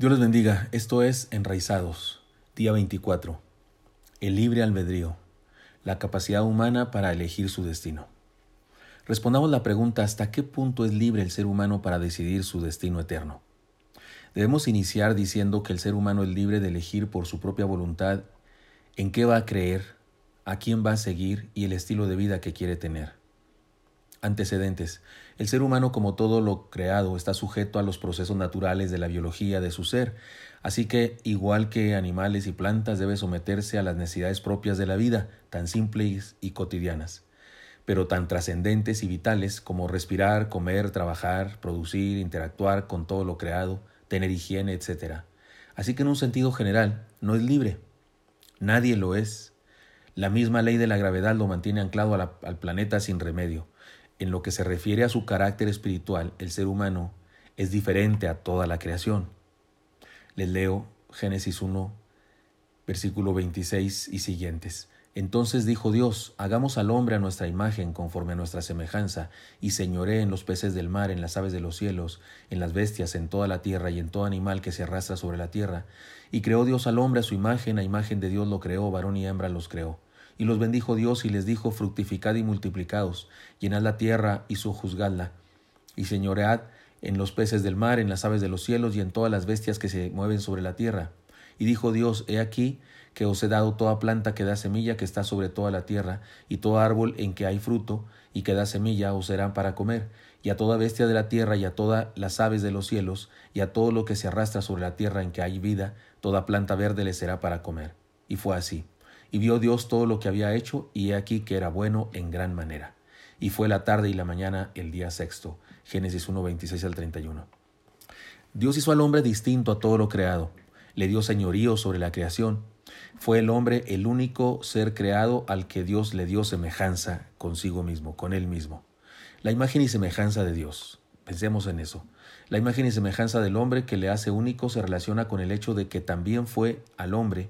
Dios les bendiga. Esto es Enraizados, día 24. El libre albedrío, la capacidad humana para elegir su destino. Respondamos la pregunta ¿hasta qué punto es libre el ser humano para decidir su destino eterno? Debemos iniciar diciendo que el ser humano es libre de elegir por su propia voluntad en qué va a creer, a quién va a seguir y el estilo de vida que quiere tener. Antecedentes. El ser humano, como todo lo creado, está sujeto a los procesos naturales de la biología de su ser, así que, igual que animales y plantas, debe someterse a las necesidades propias de la vida, tan simples y cotidianas, pero tan trascendentes y vitales como respirar, comer, trabajar, producir, interactuar con todo lo creado, tener higiene, etc. Así que en un sentido general, no es libre. Nadie lo es. La misma ley de la gravedad lo mantiene anclado al planeta sin remedio. En lo que se refiere a su carácter espiritual, el ser humano es diferente a toda la creación. Les leo Génesis 1, versículo 26 y siguientes. Entonces dijo Dios, hagamos al hombre a nuestra imagen, conforme a nuestra semejanza, y señoré en los peces del mar, en las aves de los cielos, en las bestias, en toda la tierra y en todo animal que se arrastra sobre la tierra. Y creó Dios al hombre a su imagen, a imagen de Dios lo creó, varón y hembra los creó. Y los bendijo Dios y les dijo, fructificad y multiplicaos, llenad la tierra y sojuzgadla, y señoread en los peces del mar, en las aves de los cielos y en todas las bestias que se mueven sobre la tierra. Y dijo Dios, he aquí que os he dado toda planta que da semilla que está sobre toda la tierra, y todo árbol en que hay fruto y que da semilla os serán para comer, y a toda bestia de la tierra y a todas las aves de los cielos, y a todo lo que se arrastra sobre la tierra en que hay vida, toda planta verde le será para comer. Y fue así. Y vio Dios todo lo que había hecho, y he aquí que era bueno en gran manera. Y fue la tarde y la mañana el día sexto. Génesis 1, 26 al 31. Dios hizo al hombre distinto a todo lo creado. Le dio señorío sobre la creación. Fue el hombre el único ser creado al que Dios le dio semejanza consigo mismo, con él mismo. La imagen y semejanza de Dios. Pensemos en eso. La imagen y semejanza del hombre que le hace único se relaciona con el hecho de que también fue al hombre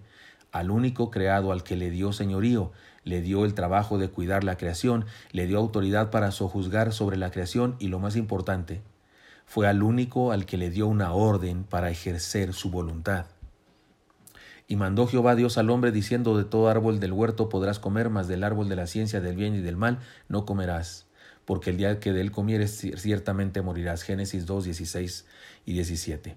al único creado al que le dio señorío, le dio el trabajo de cuidar la creación, le dio autoridad para sojuzgar sobre la creación y lo más importante, fue al único al que le dio una orden para ejercer su voluntad. Y mandó Jehová Dios al hombre diciendo, de todo árbol del huerto podrás comer, mas del árbol de la ciencia del bien y del mal no comerás, porque el día que de él comieres ciertamente morirás. Génesis 2, 16 y 17.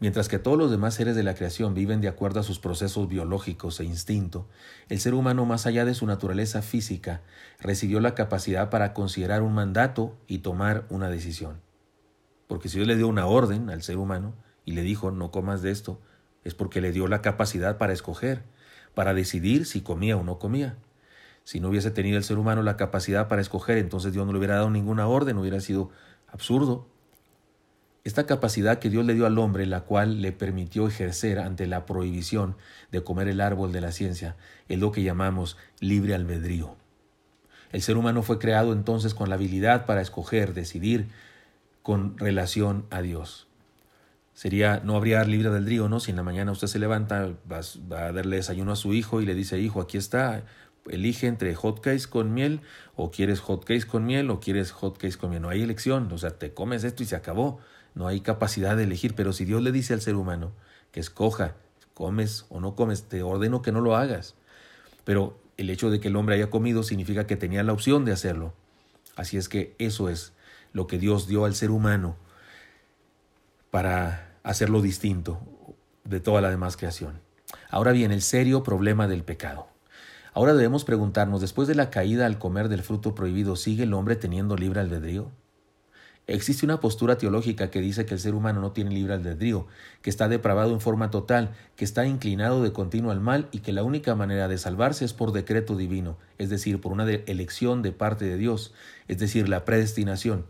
Mientras que todos los demás seres de la creación viven de acuerdo a sus procesos biológicos e instinto, el ser humano, más allá de su naturaleza física, recibió la capacidad para considerar un mandato y tomar una decisión. Porque si Dios le dio una orden al ser humano y le dijo no comas de esto, es porque le dio la capacidad para escoger, para decidir si comía o no comía. Si no hubiese tenido el ser humano la capacidad para escoger, entonces Dios no le hubiera dado ninguna orden, hubiera sido absurdo. Esta capacidad que Dios le dio al hombre, la cual le permitió ejercer ante la prohibición de comer el árbol de la ciencia, es lo que llamamos libre albedrío. El ser humano fue creado entonces con la habilidad para escoger, decidir con relación a Dios. Sería, no habría libre albedrío, ¿no? Si en la mañana usted se levanta, va, a darle desayuno a su hijo y le dice, hijo, aquí está, elige entre hotcakes con miel o quieres hotcakes con miel o quieres hotcakes con miel. No hay elección, o sea, te comes esto y se acabó. No hay capacidad de elegir, pero si Dios le dice al ser humano que escoja, comes o no comes, te ordeno que no lo hagas. Pero el hecho de que el hombre haya comido significa que tenía la opción de hacerlo. Así es que eso es lo que Dios dio al ser humano para hacerlo distinto de toda la demás creación. Ahora bien, el serio problema del pecado. Ahora debemos preguntarnos, después de la caída al comer del fruto prohibido, ¿sigue el hombre teniendo libre albedrío? Existe una postura teológica que dice que el ser humano no tiene libre albedrío, que está depravado en forma total, que está inclinado de continuo al mal y que la única manera de salvarse es por decreto divino, es decir, por una elección de parte de Dios, es decir, la predestinación,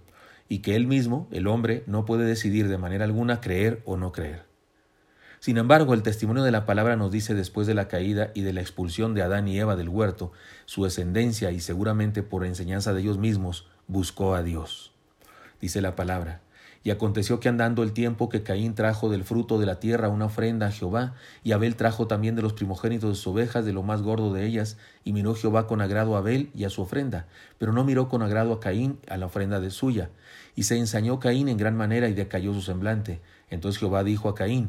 y que él mismo, el hombre, no puede decidir de manera alguna creer o no creer. Sin embargo, el testimonio de la palabra nos dice después de la caída y de la expulsión de Adán y Eva del huerto, su descendencia y seguramente por enseñanza de ellos mismos, buscó a Dios dice la palabra. Y aconteció que andando el tiempo que Caín trajo del fruto de la tierra una ofrenda a Jehová, y Abel trajo también de los primogénitos de sus ovejas, de lo más gordo de ellas, y miró Jehová con agrado a Abel y a su ofrenda, pero no miró con agrado a Caín a la ofrenda de suya. Y se ensañó Caín en gran manera y decayó su semblante. Entonces Jehová dijo a Caín,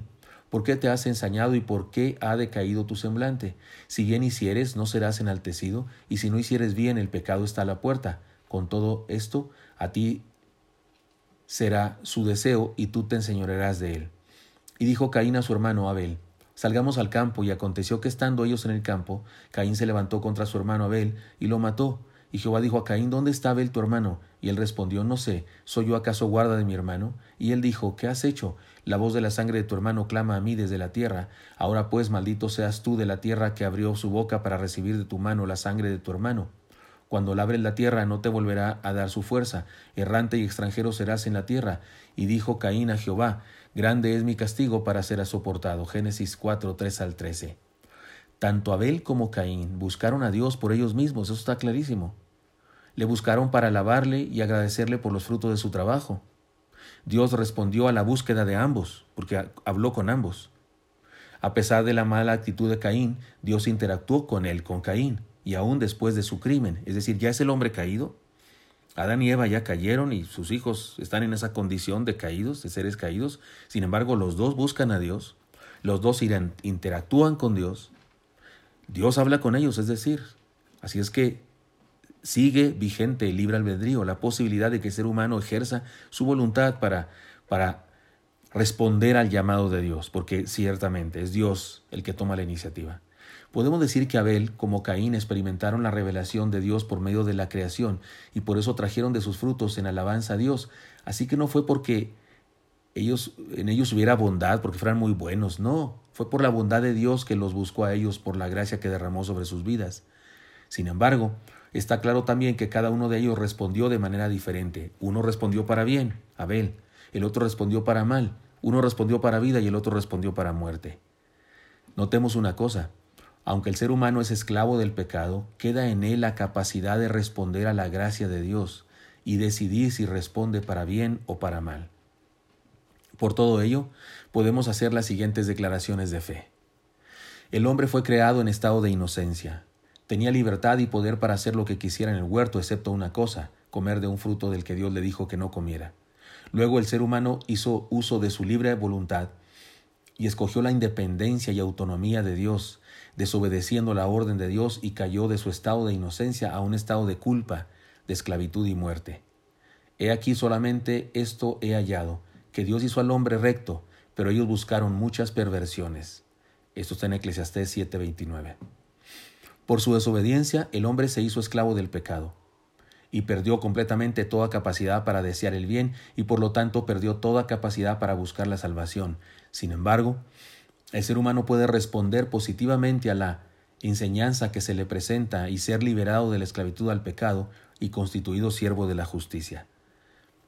¿Por qué te has ensañado y por qué ha decaído tu semblante? Si bien hicieres, no serás enaltecido, y si no hicieres bien, el pecado está a la puerta. Con todo esto, a ti será su deseo, y tú te enseñorearás de él. Y dijo Caín a su hermano Abel, Salgamos al campo, y aconteció que estando ellos en el campo, Caín se levantó contra su hermano Abel, y lo mató. Y Jehová dijo a Caín, ¿dónde está Abel tu hermano? Y él respondió, No sé, ¿soy yo acaso guarda de mi hermano? Y él dijo, ¿qué has hecho? La voz de la sangre de tu hermano clama a mí desde la tierra. Ahora pues, maldito seas tú de la tierra que abrió su boca para recibir de tu mano la sangre de tu hermano. Cuando labres la tierra no te volverá a dar su fuerza, errante y extranjero serás en la tierra. Y dijo Caín a Jehová, Grande es mi castigo para ser soportado. Génesis 4, 3 al 13. Tanto Abel como Caín buscaron a Dios por ellos mismos, eso está clarísimo. Le buscaron para alabarle y agradecerle por los frutos de su trabajo. Dios respondió a la búsqueda de ambos, porque habló con ambos. A pesar de la mala actitud de Caín, Dios interactuó con él, con Caín, y aún después de su crimen. Es decir, ya es el hombre caído. Adán y Eva ya cayeron y sus hijos están en esa condición de caídos, de seres caídos. Sin embargo, los dos buscan a Dios, los dos interactúan con Dios. Dios habla con ellos, es decir, así es que sigue vigente el libre albedrío, la posibilidad de que el ser humano ejerza su voluntad para, para responder al llamado de Dios, porque ciertamente es Dios el que toma la iniciativa. Podemos decir que Abel, como Caín, experimentaron la revelación de Dios por medio de la creación y por eso trajeron de sus frutos en alabanza a Dios. Así que no fue porque ellos, en ellos hubiera bondad, porque fueran muy buenos, no, fue por la bondad de Dios que los buscó a ellos por la gracia que derramó sobre sus vidas. Sin embargo, Está claro también que cada uno de ellos respondió de manera diferente. Uno respondió para bien, Abel, el otro respondió para mal, uno respondió para vida y el otro respondió para muerte. Notemos una cosa, aunque el ser humano es esclavo del pecado, queda en él la capacidad de responder a la gracia de Dios y decidir si responde para bien o para mal. Por todo ello, podemos hacer las siguientes declaraciones de fe. El hombre fue creado en estado de inocencia. Tenía libertad y poder para hacer lo que quisiera en el huerto, excepto una cosa, comer de un fruto del que Dios le dijo que no comiera. Luego el ser humano hizo uso de su libre voluntad y escogió la independencia y autonomía de Dios, desobedeciendo la orden de Dios y cayó de su estado de inocencia a un estado de culpa, de esclavitud y muerte. He aquí solamente esto he hallado, que Dios hizo al hombre recto, pero ellos buscaron muchas perversiones. Esto está en Eclesiastés 7:29. Por su desobediencia, el hombre se hizo esclavo del pecado y perdió completamente toda capacidad para desear el bien y por lo tanto perdió toda capacidad para buscar la salvación. Sin embargo, el ser humano puede responder positivamente a la enseñanza que se le presenta y ser liberado de la esclavitud al pecado y constituido siervo de la justicia.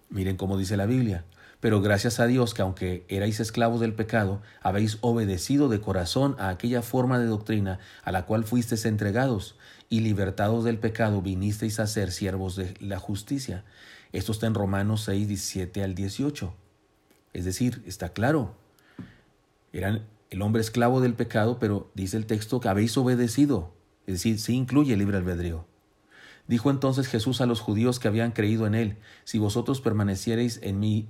Miren cómo dice la Biblia. Pero gracias a Dios que aunque erais esclavos del pecado, habéis obedecido de corazón a aquella forma de doctrina a la cual fuisteis entregados, y libertados del pecado vinisteis a ser siervos de la justicia. Esto está en Romanos 6, 17 al 18. Es decir, está claro. Eran el hombre esclavo del pecado, pero dice el texto que habéis obedecido. Es decir, sí incluye libre albedrío. Dijo entonces Jesús a los judíos que habían creído en él, si vosotros permaneciereis en mí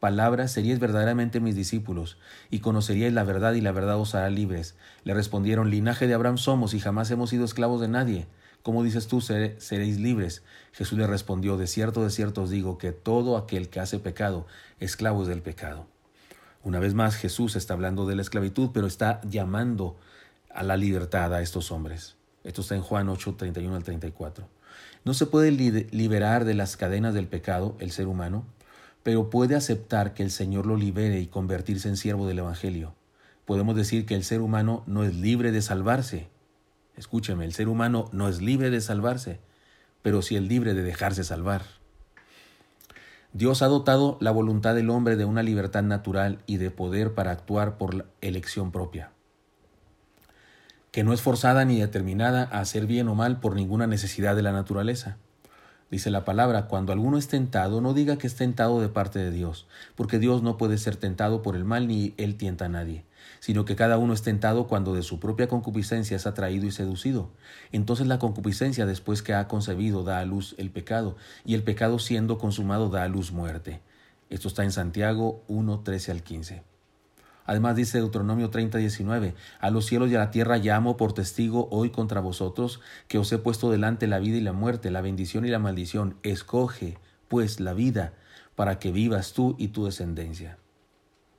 palabras seríais verdaderamente mis discípulos, y conoceríais la verdad y la verdad os hará libres. Le respondieron, linaje de Abraham somos y jamás hemos sido esclavos de nadie. ¿Cómo dices tú, seréis libres? Jesús le respondió, de cierto, de cierto os digo que todo aquel que hace pecado, esclavo es del pecado. Una vez más, Jesús está hablando de la esclavitud, pero está llamando a la libertad a estos hombres. Esto está en Juan 8, 31 al 34. No se puede liberar de las cadenas del pecado el ser humano, pero puede aceptar que el Señor lo libere y convertirse en siervo del Evangelio. Podemos decir que el ser humano no es libre de salvarse. Escúcheme, el ser humano no es libre de salvarse, pero sí es libre de dejarse salvar. Dios ha dotado la voluntad del hombre de una libertad natural y de poder para actuar por elección propia, que no es forzada ni determinada a hacer bien o mal por ninguna necesidad de la naturaleza. Dice la palabra, cuando alguno es tentado, no diga que es tentado de parte de Dios, porque Dios no puede ser tentado por el mal ni él tienta a nadie, sino que cada uno es tentado cuando de su propia concupiscencia es atraído y seducido. Entonces la concupiscencia después que ha concebido da a luz el pecado, y el pecado siendo consumado da a luz muerte. Esto está en Santiago 1, 13 al 15. Además dice Deuteronomio 30, 19, a los cielos y a la tierra llamo por testigo hoy contra vosotros, que os he puesto delante la vida y la muerte, la bendición y la maldición. Escoge, pues, la vida, para que vivas tú y tu descendencia.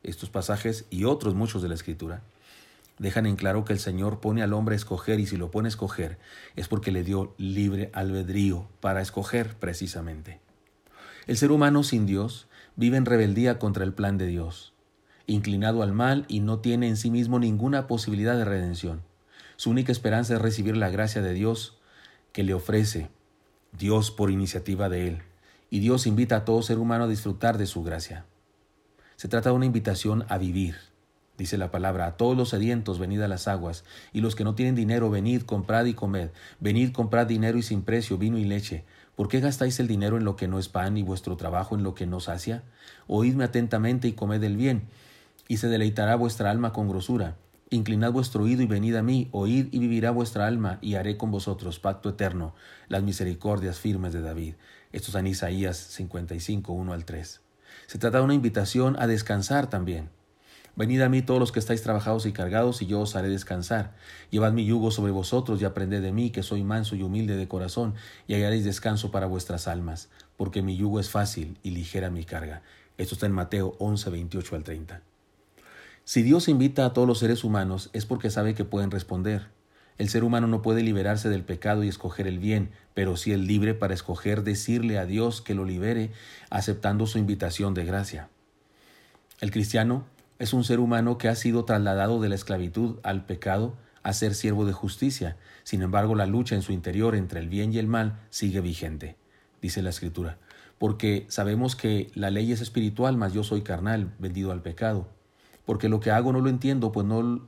Estos pasajes y otros muchos de la Escritura dejan en claro que el Señor pone al hombre a escoger y si lo pone a escoger es porque le dio libre albedrío para escoger precisamente. El ser humano sin Dios vive en rebeldía contra el plan de Dios, inclinado al mal y no tiene en sí mismo ninguna posibilidad de redención. Su única esperanza es recibir la gracia de Dios que le ofrece Dios por iniciativa de Él, y Dios invita a todo ser humano a disfrutar de su gracia. Se trata de una invitación a vivir, Dice la palabra, a todos los sedientos venid a las aguas, y los que no tienen dinero, venid, comprad y comed. Venid, comprad dinero y sin precio, vino y leche. ¿Por qué gastáis el dinero en lo que no es pan y vuestro trabajo en lo que no sacia? Oídme atentamente y comed el bien, y se deleitará vuestra alma con grosura. Inclinad vuestro oído y venid a mí, oíd y vivirá vuestra alma, y haré con vosotros pacto eterno, las misericordias firmes de David. Esto es en Isaías 55, 1 al 3. Se trata de una invitación a descansar también. Venid a mí todos los que estáis trabajados y cargados, y yo os haré descansar. Llevad mi yugo sobre vosotros y aprended de mí, que soy manso y humilde de corazón, y hallaréis descanso para vuestras almas, porque mi yugo es fácil y ligera mi carga. Esto está en Mateo 11, 28 al 30. Si Dios invita a todos los seres humanos es porque sabe que pueden responder. El ser humano no puede liberarse del pecado y escoger el bien, pero sí es libre para escoger decirle a Dios que lo libere, aceptando su invitación de gracia. El cristiano es un ser humano que ha sido trasladado de la esclavitud al pecado a ser siervo de justicia. Sin embargo, la lucha en su interior entre el bien y el mal sigue vigente, dice la Escritura, porque sabemos que la ley es espiritual, mas yo soy carnal, vendido al pecado. Porque lo que hago no lo entiendo, pues no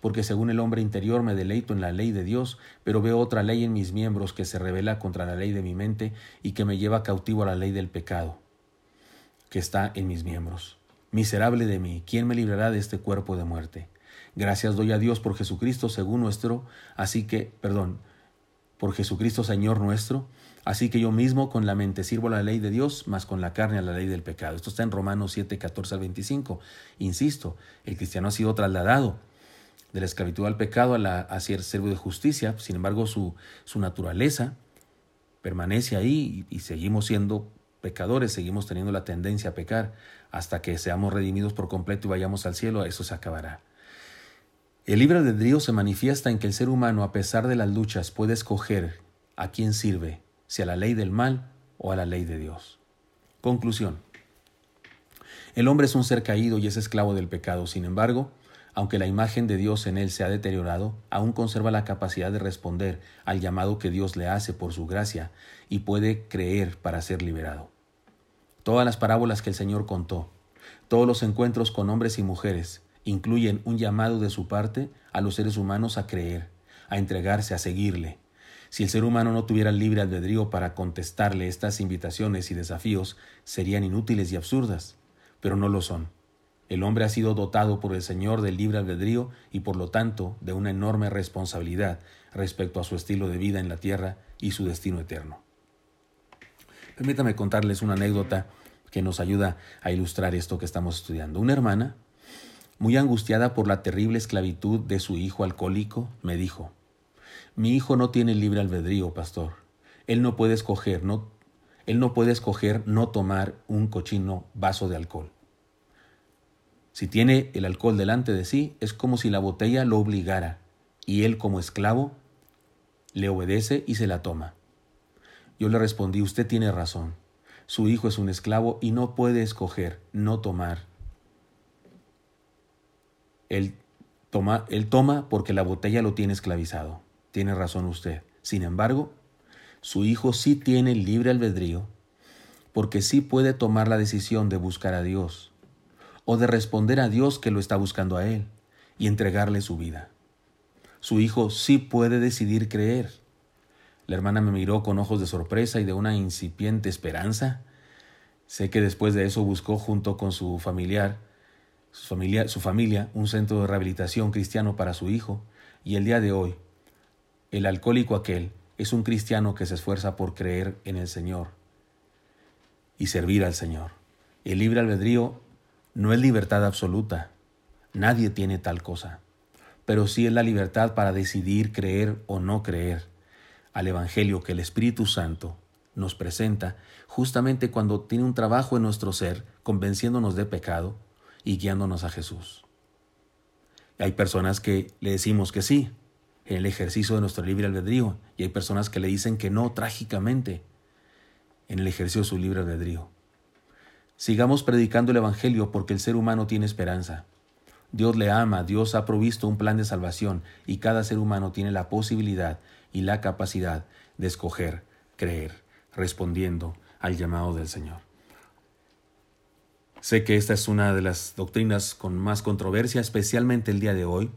porque según el hombre interior me deleito en la ley de Dios, pero veo otra ley en mis miembros que se revela contra la ley de mi mente y que me lleva cautivo a la ley del pecado que está en mis miembros. Miserable de mí, ¿quién me librará de este cuerpo de muerte? Gracias doy a Dios por Jesucristo según nuestro, así que, perdón, por Jesucristo Señor nuestro, así que yo mismo con la mente sirvo la ley de Dios, más con la carne a la ley del pecado. Esto está en Romanos 7, 14 al 25. Insisto, el cristiano ha sido trasladado de la esclavitud al pecado a la, hacia el servo de justicia, sin embargo su, naturaleza permanece ahí y, y seguimos siendo pecadores, seguimos teniendo la tendencia a pecar hasta que seamos redimidos por completo y vayamos al cielo, eso se acabará. El libre albedrío se manifiesta en que el ser humano, a pesar de las luchas, puede escoger a quién sirve, si a la ley del mal o a la ley de Dios. Conclusión. El hombre es un ser caído y es esclavo del pecado, sin embargo, aunque la imagen de Dios en él se ha deteriorado, aún conserva la capacidad de responder al llamado que Dios le hace por su gracia y puede creer para ser liberado. Todas las parábolas que el Señor contó, todos los encuentros con hombres y mujeres, incluyen un llamado de su parte a los seres humanos a creer, a entregarse, a seguirle. Si el ser humano no tuviera libre albedrío para contestarle estas invitaciones y desafíos, serían inútiles y absurdas, pero no lo son. El hombre ha sido dotado por el Señor del libre albedrío y por lo tanto de una enorme responsabilidad respecto a su estilo de vida en la tierra y su destino eterno. Permítame contarles una anécdota que nos ayuda a ilustrar esto que estamos estudiando. Una hermana, muy angustiada por la terrible esclavitud de su hijo alcohólico, me dijo, mi hijo no tiene libre albedrío, pastor. Él no puede escoger, no, él no puede escoger no tomar un cochino vaso de alcohol. Si tiene el alcohol delante de sí, es como si la botella lo obligara, y él como esclavo le obedece y se la toma. Yo le respondí, usted tiene razón. Su hijo es un esclavo y no puede escoger no tomar. Él toma, él toma porque la botella lo tiene esclavizado. Tiene razón usted. Sin embargo, su hijo sí tiene libre albedrío porque sí puede tomar la decisión de buscar a Dios o de responder a Dios que lo está buscando a él. y entregarle su vida. Su hijo sí puede decidir creer. La hermana me miró con ojos de sorpresa y de una incipiente esperanza. Sé que después de eso buscó junto con su familiar, su familia, su familia, un centro de rehabilitación cristiano para su hijo, y el día de hoy, el alcohólico aquel es un cristiano que se esfuerza por creer en el Señor y servir al Señor. El libre albedrío no es libertad absoluta, nadie tiene tal cosa, pero sí es la libertad para decidir creer o no creer al Evangelio que el Espíritu Santo nos presenta justamente cuando tiene un trabajo en nuestro ser, convenciéndonos de pecado y guiándonos a Jesús. Hay personas que le decimos que sí en el ejercicio de nuestro libre albedrío y hay personas que le dicen que no trágicamente en el ejercicio de su libre albedrío. Sigamos predicando el Evangelio porque el ser humano tiene esperanza. Dios le ama, Dios ha provisto un plan de salvación y cada ser humano tiene la posibilidad y la capacidad de escoger, creer, respondiendo al llamado del Señor. Sé que esta es una de las doctrinas con más controversia, especialmente el día de hoy,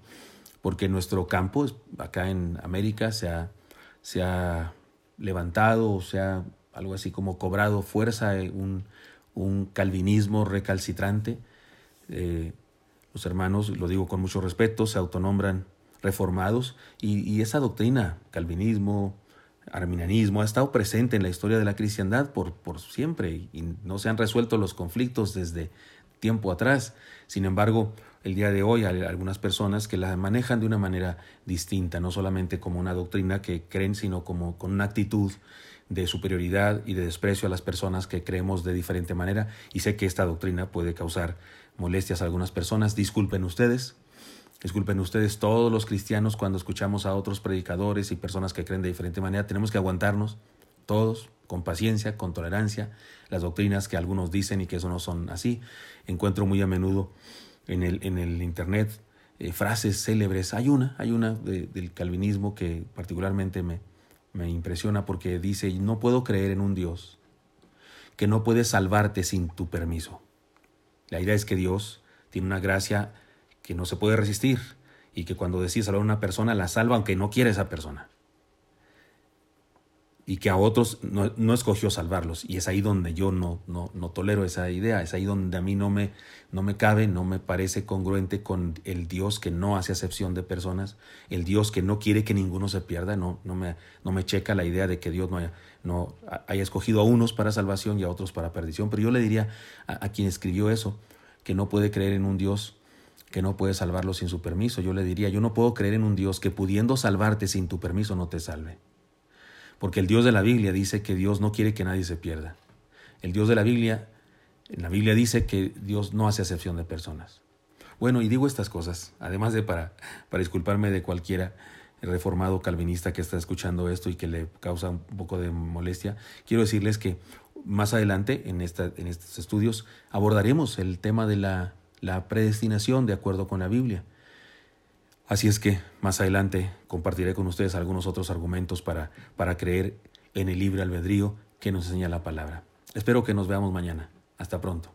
porque nuestro campo, acá en América, se ha, se ha levantado, o sea, algo así como cobrado fuerza, eh, un, un calvinismo recalcitrante. Eh, los hermanos, lo digo con mucho respeto, se autonombran reformados y, esa doctrina, calvinismo, arminianismo, ha estado presente en la historia de la cristiandad por, por siempre y no se han resuelto los conflictos desde tiempo atrás. Sin embargo, el día de hoy hay algunas personas que la manejan de una manera distinta, no solamente como una doctrina que creen, sino como con una actitud de superioridad y de desprecio a las personas que creemos de diferente manera. Y sé que esta doctrina puede causar molestias a algunas personas. Disculpen ustedes, Disculpen ustedes, todos los cristianos cuando escuchamos a otros predicadores y personas que creen de diferente manera, tenemos que aguantarnos, todos, con paciencia, con tolerancia, las doctrinas que algunos dicen y que eso no son así. Encuentro muy a menudo en el, en el Internet eh, frases célebres. Hay una, hay una del calvinismo que particularmente me, me impresiona porque dice, no puedo creer en un Dios que no puede salvarte sin tu permiso. La idea es que Dios tiene una gracia que no se puede resistir y que cuando decís salvar a una persona la salva aunque no quiere esa persona. Y que a otros no, escogió salvarlos. Y es ahí donde yo no, no, no, tolero esa idea. Es ahí donde a mí no me, no me cabe, no me parece congruente con el Dios que no hace acepción de personas, el Dios que no quiere que ninguno se pierda. No, no, me, no me checa la idea de que Dios no haya, no haya escogido a unos para salvación y a otros para perdición. Pero yo le diría a quien escribió eso que no puede creer en un Dios que no puede salvarlo sin su permiso. Yo le diría, yo no puedo creer en un Dios que pudiendo salvarte sin tu permiso no te salve. Porque el Dios de la Biblia dice que Dios no quiere que nadie se pierda. El Dios de la Biblia, en la Biblia dice que Dios no hace excepción de personas. Bueno, y digo estas cosas, además de para, para disculparme de cualquiera reformado calvinista que está escuchando esto y que le causa un poco de molestia, quiero decirles que más adelante en, esta, en estos estudios abordaremos el tema de la la predestinación de acuerdo con la Biblia. Así es que más adelante compartiré con ustedes algunos otros argumentos para, para creer en el libre albedrío que nos enseña la palabra. Espero que nos veamos mañana. Hasta pronto.